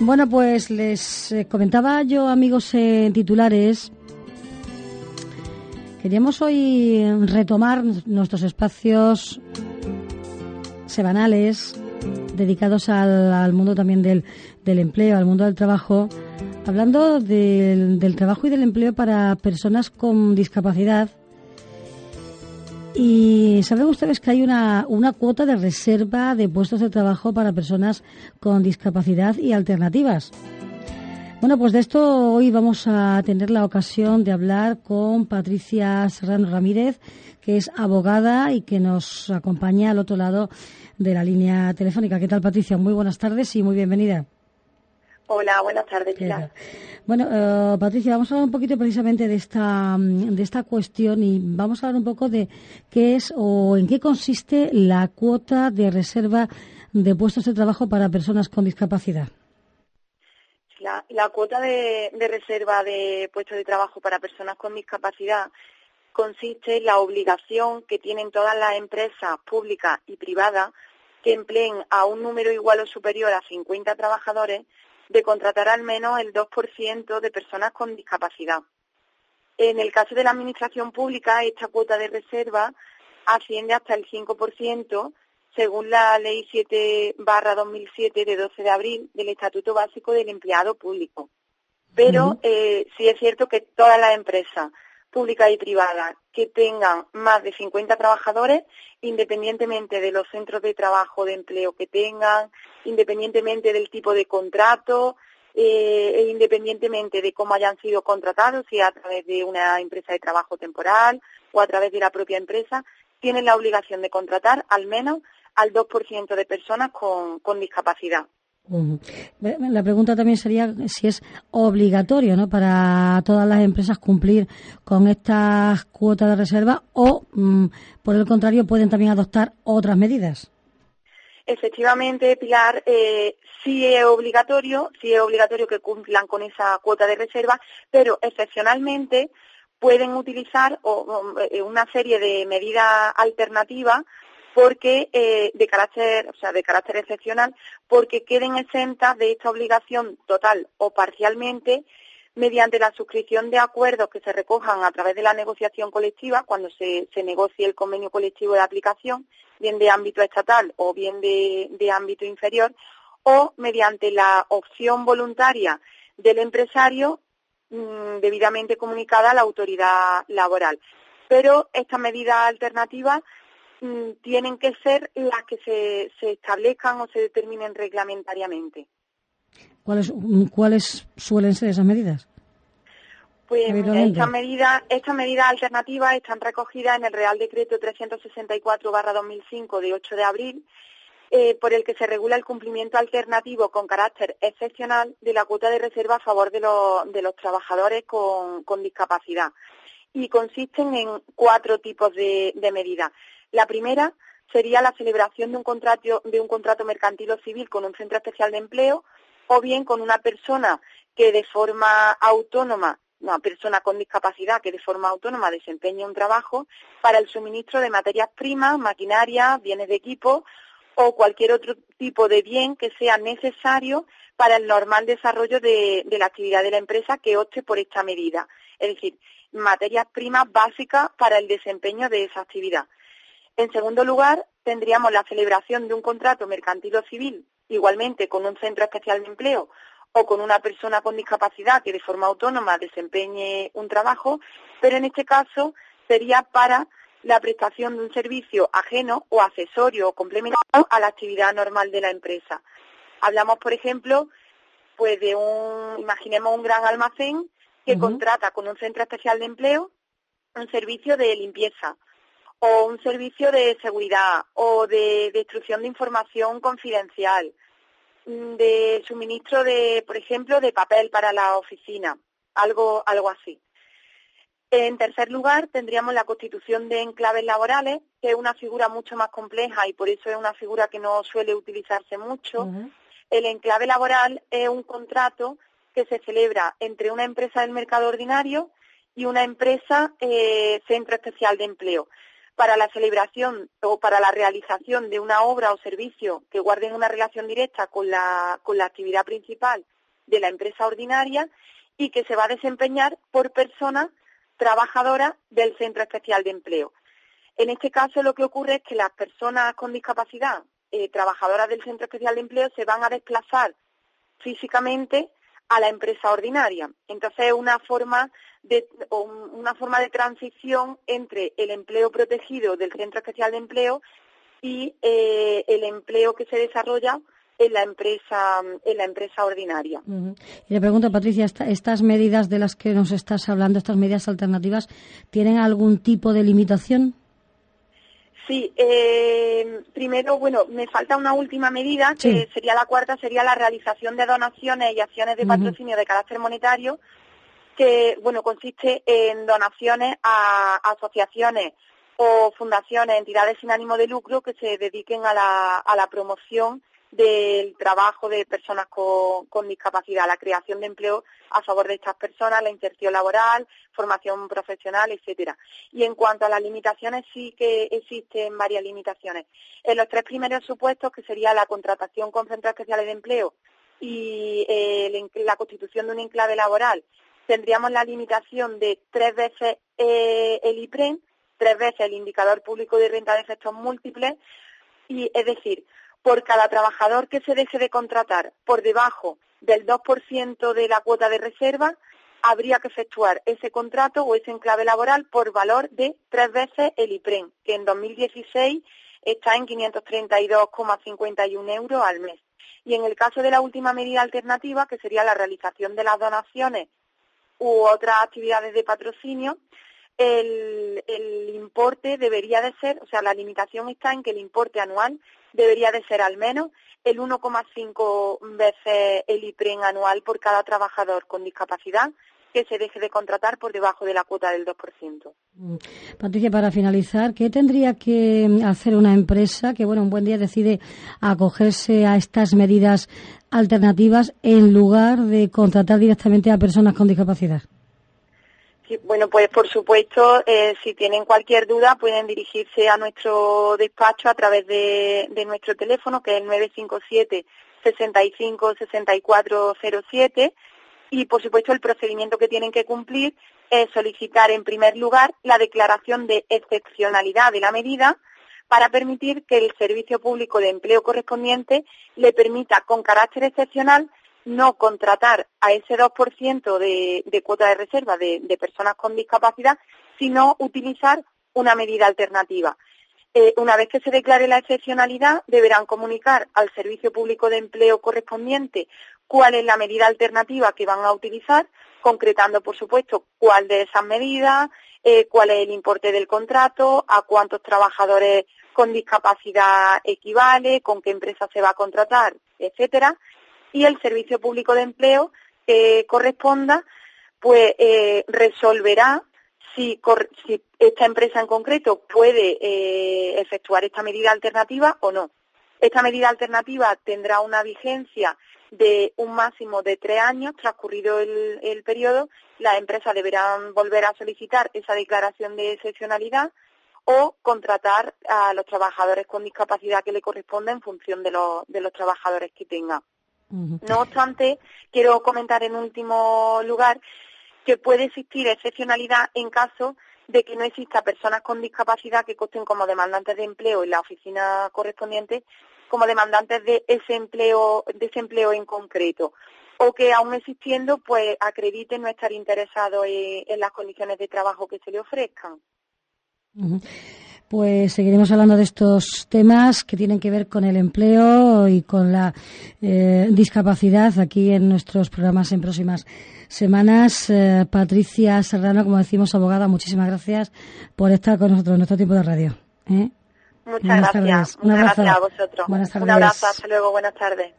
Bueno, pues les eh, comentaba yo, amigos en titulares, queríamos hoy retomar nuestros espacios semanales dedicados al, mundo también del, empleo, al mundo del trabajo, hablando del trabajo y del empleo para personas con discapacidad y saben ustedes que hay una, una cuota de reserva de puestos de trabajo para personas con discapacidad y alternativas. Bueno, pues de esto hoy vamos a tener la ocasión de hablar con Patricia Serrano Ramírez, que es abogada y que nos acompaña al otro lado de la línea telefónica. ¿Qué tal, Patricia? Muy buenas tardes y muy bienvenida. Hola, buenas tardes, Pilar. Bueno, eh, Patricia, vamos a hablar un poquito precisamente de esta, de esta cuestión y vamos a hablar un poco de qué es o en qué consiste la cuota de reserva de puestos de trabajo para personas con discapacidad. La, cuota de, de, reserva de puestos de trabajo para personas con discapacidad consiste en la obligación que tienen todas las empresas públicas y privadas que empleen a un número igual o superior a 50 trabajadores de contratar al menos el 2% de personas con discapacidad. En el caso de la Administración Pública, esta cuota de reserva asciende hasta el 5%, según la Ley 7 2007 de 12 de abril del Estatuto Básico del Empleado Público. Pero eh, sí es cierto que todas las empresas públicas y privadas que tengan más de 50 trabajadores, independientemente de los centros de trabajo de empleo que tengan, independientemente del tipo de contrato, eh, e independientemente de cómo hayan sido contratados, si a través de una empresa de trabajo temporal o a través de la propia empresa, tienen la obligación de contratar al menos al 2% de personas con discapacidad. La pregunta también sería si es obligatorio ¿no? para todas las empresas cumplir con estas cuotas de reserva o, mm, por el contrario, pueden también adoptar otras medidas. Efectivamente, Pilar, eh, sí es obligatorio, sí es obligatorio que cumplan con esa cuota de reserva, pero excepcionalmente pueden utilizar eh, una serie de medidas alternativas porque eh, de carácter, o sea, de carácter excepcional, porque queden exentas de esta obligación total o parcialmente mediante la suscripción de acuerdos que se recojan a través de la negociación colectiva, cuando se, se negocie el convenio colectivo de aplicación, bien de ámbito estatal o bien de, de ámbito inferior, o mediante la opción voluntaria del empresario mm, debidamente comunicada a la autoridad laboral. Pero estas medidas alternativas tienen que ser las que se, se establezcan o se determinen reglamentariamente. ¿Cuáles, mm, ¿Cuáles suelen ser esas medidas? Pues estas medidas, estas medidas alternativas están recogidas en el Real Decreto 364-2005 de 8 de abril, eh, por el que se regula el cumplimiento alternativo con carácter excepcional de la cuota de reserva a favor de, los, de los trabajadores con, con discapacidad. Y consisten en cuatro tipos de, de medidas. La primera sería la celebración de un contrato, de un contrato mercantil o civil con un centro especial de empleo o bien con una persona que de forma autónoma, una persona con discapacidad que de forma autónoma desempeñe un trabajo para el suministro de materias primas, maquinaria, bienes de equipo o cualquier otro tipo de bien que sea necesario para el normal desarrollo de, de la actividad de la empresa que opte por esta medida. Es decir, materias primas básicas para el desempeño de esa actividad. En segundo lugar, tendríamos la celebración de un contrato mercantil o civil, igualmente con un centro especial de empleo o con una persona con discapacidad que de forma autónoma desempeñe un trabajo, pero en este caso sería para la prestación de un servicio ajeno o accesorio o complementario a la actividad normal de la empresa. Hablamos, por ejemplo, pues de un, imaginemos un gran almacén que contrata con un centro especial de empleo un servicio de limpieza o un servicio de seguridad o de destrucción de información confidencial, mm, de suministro de, por ejemplo, de papel para la oficina, algo, algo así. En tercer lugar, tendríamos la constitución de enclaves laborales, que es una figura mucho más compleja y por eso es una figura que no suele utilizarse mucho. El enclave laboral es un contrato que se celebra entre una empresa del mercado ordinario y una empresa eh, centro especial de empleo para la celebración o para la realización de una obra o servicio que guarden una relación directa con la, con la actividad principal de la empresa ordinaria y que se va a desempeñar por personas trabajadoras del Centro Especial de Empleo. En este caso lo que ocurre es que las personas con discapacidad, eh, trabajadoras del Centro Especial de Empleo, se van a desplazar físicamente a la empresa ordinaria. Entonces es una forma de una forma de transición entre el empleo protegido del Centro Especial de Empleo y eh, el empleo que se desarrolla en la empresa en la empresa ordinaria. Y le pregunto, Patricia, ¿estas medidas de las que nos estás hablando, estas medidas alternativas, tienen algún tipo de limitación? Sí, eh, primero, bueno, me falta una última medida, que sería la cuarta, sería la realización de donaciones y acciones de patrocinio de carácter monetario, que, bueno, consiste en donaciones a asociaciones o fundaciones, entidades sin ánimo de lucro que se dediquen a la, a la promoción del trabajo de personas con, discapacidad, la creación de empleo a favor de estas personas, la inserción laboral, formación profesional, etcétera. Y en cuanto a las limitaciones, sí que existen varias limitaciones. En los tres primeros supuestos, que sería la contratación con centros especiales de empleo y eh, la constitución de un enclave laboral, tendríamos la limitación de tres veces eh, el IPREN, tres veces el indicador público de renta de efectos múltiples, y es decir, por cada trabajador que se deje de contratar por debajo del 2% de la cuota de reserva, habría que efectuar ese contrato o ese enclave laboral por valor de tres veces el IPREN, que en 2016 está en 532,51 euros al mes. Y en el caso de la última medida alternativa, que sería la realización de las donaciones u otras actividades de patrocinio, el, importe debería de ser, o sea, la limitación está en que el importe anual debería de ser al menos el 1,5 veces el IPREN anual por cada trabajador con discapacidad que se deje de contratar por debajo de la cuota del 2%. Mm. Patricia, para finalizar, ¿qué tendría que hacer una empresa que, bueno, un buen día decide acogerse a estas medidas alternativas en lugar de contratar directamente a personas con discapacidad? Bueno, pues por supuesto, eh, si tienen cualquier duda pueden dirigirse a nuestro despacho a través de, nuestro teléfono, que es el 957 65 6407 y por supuesto el procedimiento que tienen que cumplir es solicitar en primer lugar la declaración de excepcionalidad de la medida para permitir que el servicio público de empleo correspondiente le permita con carácter excepcional no contratar a ese 2% de, de cuota de reserva de, personas con discapacidad, sino utilizar una medida alternativa. Eh, una vez que se declare la excepcionalidad, deberán comunicar al Servicio Público de Empleo correspondiente cuál es la medida alternativa que van a utilizar, concretando, por supuesto, cuál de esas medidas, eh, cuál es el importe del contrato, a cuántos trabajadores con discapacidad equivale, con qué empresa se va a contratar, etcétera, y el Servicio Público de Empleo que corresponda, pues eh, resolverá si, esta empresa en concreto puede eh, efectuar esta medida alternativa o no. Esta medida alternativa tendrá una vigencia de un máximo de tres años, transcurrido el, periodo, las empresas deberán volver a solicitar esa declaración de excepcionalidad o contratar a los trabajadores con discapacidad que le corresponda en función de, de los trabajadores que tenga. No obstante, quiero comentar en último lugar que puede existir excepcionalidad en caso de que no exista personas con discapacidad que costen como demandantes de empleo en la oficina correspondiente como demandantes de ese empleo, de ese empleo en concreto o que aún existiendo pues acrediten no estar interesado en, las condiciones de trabajo que se le ofrezcan pues seguiremos hablando de estos temas que tienen que ver con el empleo y con la eh, discapacidad aquí en nuestros programas en próximas semanas. Eh, Patricia Serrano, como decimos, abogada, muchísimas gracias por estar con nosotros en nuestro tiempo de radio. ¿eh? Muchas gracias. Un abrazo. a vosotros. Un abrazo, hasta luego, buenas tardes.